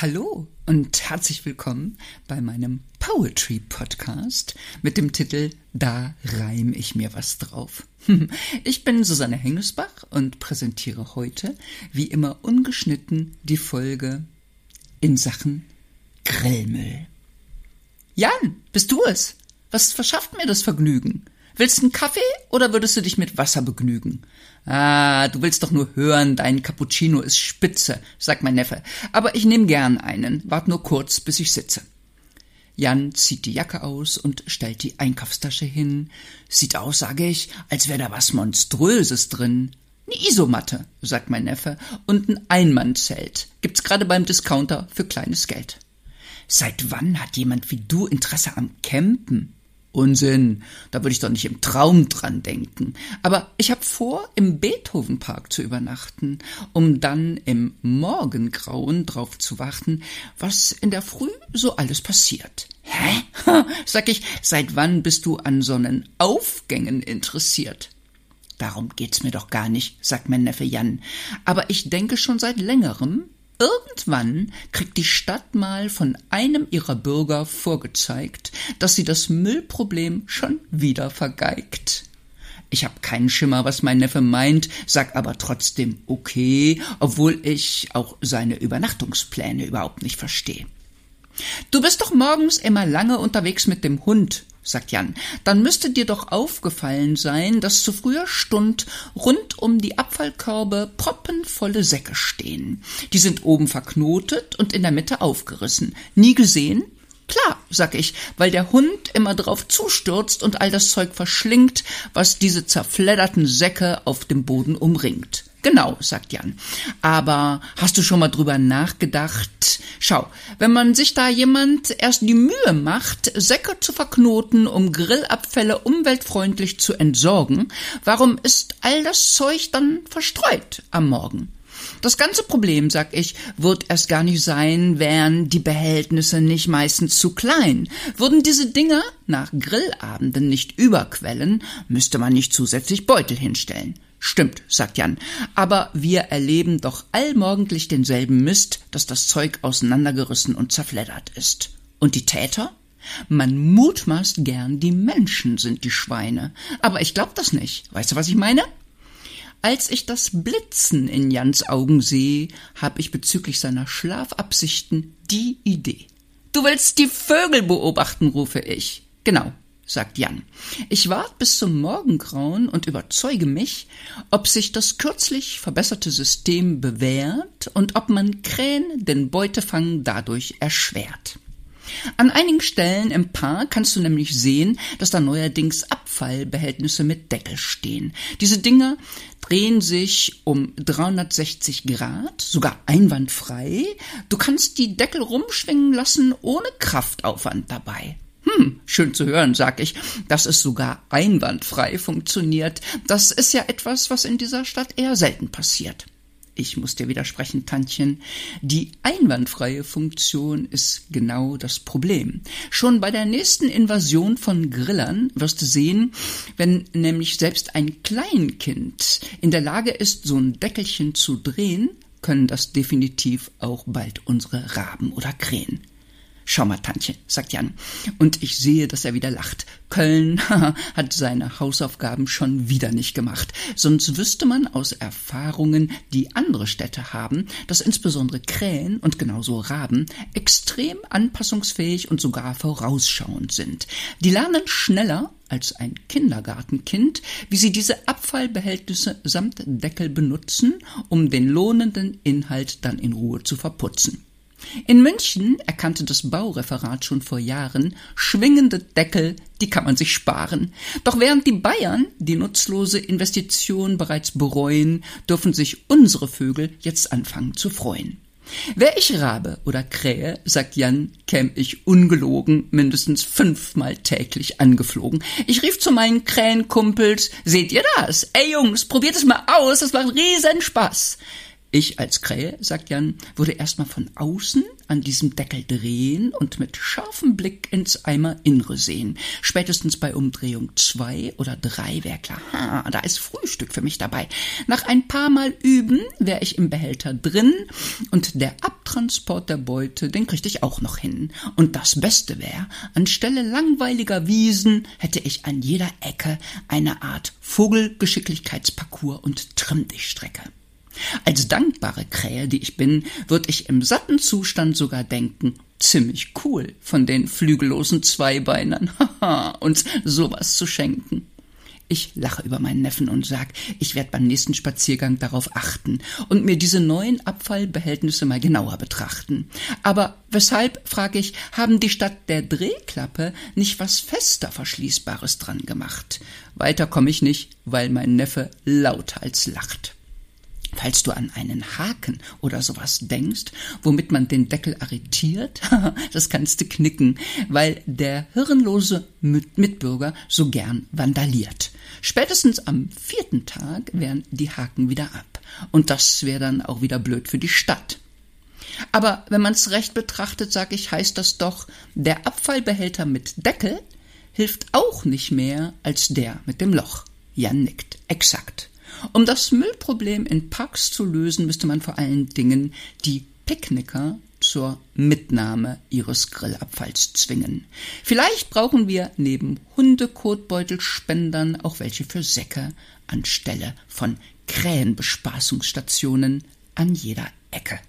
Hallo und herzlich willkommen bei meinem Poetry Podcast mit dem Titel Da reim ich mir was drauf. Ich bin Susanne Hengesbach und präsentiere heute, wie immer ungeschnitten, die Folge in Sachen Grillmüll. Jan, bist du es? Was verschafft mir das Vergnügen? Willst du einen Kaffee oder würdest du dich mit Wasser begnügen? Ah, du willst doch nur hören, dein Cappuccino ist spitze, sagt mein Neffe. Aber ich nehm gern einen. Wart nur kurz, bis ich sitze. Jan zieht die Jacke aus und stellt die Einkaufstasche hin. Sieht aus, sage ich, als wäre da was Monströses drin. Ne Isomatte, sagt mein Neffe, und ein Einmannzelt. Gibt's gerade beim Discounter für kleines Geld. Seit wann hat jemand wie du Interesse am Campen? Unsinn, da würde ich doch nicht im Traum dran denken. Aber ich habe vor, im Beethovenpark zu übernachten, um dann im Morgengrauen drauf zu warten, was in der Früh so alles passiert. Hä? Sag ich, seit wann bist du an Sonnenaufgängen interessiert? Darum geht's mir doch gar nicht, sagt mein Neffe Jan. Aber ich denke schon seit längerem, Irgendwann kriegt die Stadt mal von einem ihrer Bürger vorgezeigt, dass sie das Müllproblem schon wieder vergeigt. Ich habe keinen Schimmer, was mein Neffe meint, sag aber trotzdem okay, obwohl ich auch seine Übernachtungspläne überhaupt nicht verstehe. Du bist doch morgens immer lange unterwegs mit dem Hund, sagt Jan, dann müsste dir doch aufgefallen sein, dass zu früher Stund rund um die Abfallkörbe proppenvolle Säcke stehen. Die sind oben verknotet und in der Mitte aufgerissen. Nie gesehen? Klar, sag ich, weil der Hund immer drauf zustürzt und all das Zeug verschlingt, was diese zerfledderten Säcke auf dem Boden umringt. Genau, sagt Jan. Aber hast du schon mal drüber nachgedacht? Schau, wenn man sich da jemand erst die Mühe macht, Säcke zu verknoten, um Grillabfälle umweltfreundlich zu entsorgen, warum ist all das Zeug dann verstreut am Morgen? Das ganze Problem, sag ich, wird erst gar nicht sein, wären die Behältnisse nicht meistens zu klein. Würden diese Dinger nach Grillabenden nicht überquellen, müsste man nicht zusätzlich Beutel hinstellen. Stimmt, sagt Jan, aber wir erleben doch allmorgendlich denselben Mist, dass das Zeug auseinandergerissen und zerfleddert ist. Und die Täter? Man mutmaßt gern, die Menschen sind die Schweine. Aber ich glaub das nicht. Weißt du, was ich meine? Als ich das Blitzen in Jans Augen sehe, hab ich bezüglich seiner Schlafabsichten die Idee. Du willst die Vögel beobachten, rufe ich. Genau, sagt Jan. Ich wart bis zum Morgengrauen und überzeuge mich, ob sich das kürzlich verbesserte System bewährt und ob man Krähen den Beutefang dadurch erschwert. An einigen Stellen im Park kannst du nämlich sehen, dass da neuerdings Abfallbehältnisse mit Deckel stehen. Diese Dinger drehen sich um 360 Grad, sogar einwandfrei. Du kannst die Deckel rumschwingen lassen ohne Kraftaufwand dabei. Hm, schön zu hören, sag ich, dass es sogar einwandfrei funktioniert. Das ist ja etwas, was in dieser Stadt eher selten passiert. Ich muss dir widersprechen, Tantchen. Die einwandfreie Funktion ist genau das Problem. Schon bei der nächsten Invasion von Grillern wirst du sehen, wenn nämlich selbst ein Kleinkind in der Lage ist, so ein Deckelchen zu drehen, können das definitiv auch bald unsere Raben oder Krähen. Schau mal, Tantchen, sagt Jan. Und ich sehe, dass er wieder lacht. Köln hat seine Hausaufgaben schon wieder nicht gemacht. Sonst wüsste man aus Erfahrungen, die andere Städte haben, dass insbesondere Krähen und genauso Raben extrem anpassungsfähig und sogar vorausschauend sind. Die lernen schneller als ein Kindergartenkind, wie sie diese Abfallbehältnisse samt Deckel benutzen, um den lohnenden Inhalt dann in Ruhe zu verputzen. In München erkannte das Baureferat schon vor Jahren, schwingende Deckel, die kann man sich sparen. Doch während die Bayern die nutzlose Investition bereits bereuen, dürfen sich unsere Vögel jetzt anfangen zu freuen. Wär ich Rabe oder Krähe, sagt Jan, käm ich ungelogen mindestens fünfmal täglich angeflogen. Ich rief zu meinen Krähenkumpels, seht ihr das? Ey Jungs, probiert es mal aus, das macht riesen Spaß. Ich als Krähe, sagt Jan, würde erstmal von außen an diesem Deckel drehen und mit scharfem Blick ins Eimerinnere sehen. Spätestens bei Umdrehung zwei oder drei wäre klar, ha, da ist Frühstück für mich dabei. Nach ein paar Mal üben wäre ich im Behälter drin und der Abtransport der Beute, den kriegte ich auch noch hin. Und das Beste wäre, anstelle langweiliger Wiesen hätte ich an jeder Ecke eine Art Vogelgeschicklichkeitsparcours und Trimmdichtstrecke. Als dankbare Krähe, die ich bin, würde ich im satten Zustand sogar denken, ziemlich cool von den flügellosen Zweibeinern, haha, uns sowas zu schenken. Ich lache über meinen Neffen und sag, ich werde beim nächsten Spaziergang darauf achten und mir diese neuen Abfallbehältnisse mal genauer betrachten. Aber weshalb, frage ich, haben die statt der Drehklappe nicht was fester Verschließbares dran gemacht? Weiter komme ich nicht, weil mein Neffe lauthals lacht. Falls du an einen Haken oder sowas denkst, womit man den Deckel arretiert, das kannst du knicken, weil der hirnlose Mitbürger so gern vandaliert. Spätestens am vierten Tag wären die Haken wieder ab. Und das wäre dann auch wieder blöd für die Stadt. Aber wenn man's recht betrachtet, sag ich, heißt das doch, der Abfallbehälter mit Deckel hilft auch nicht mehr als der mit dem Loch. Jan nickt. Exakt. Um das Müllproblem in Parks zu lösen, müsste man vor allen Dingen die Picknicker zur Mitnahme ihres Grillabfalls zwingen. Vielleicht brauchen wir neben Hundekotbeutelspendern auch welche für Säcke anstelle von Krähenbespaßungsstationen an jeder Ecke.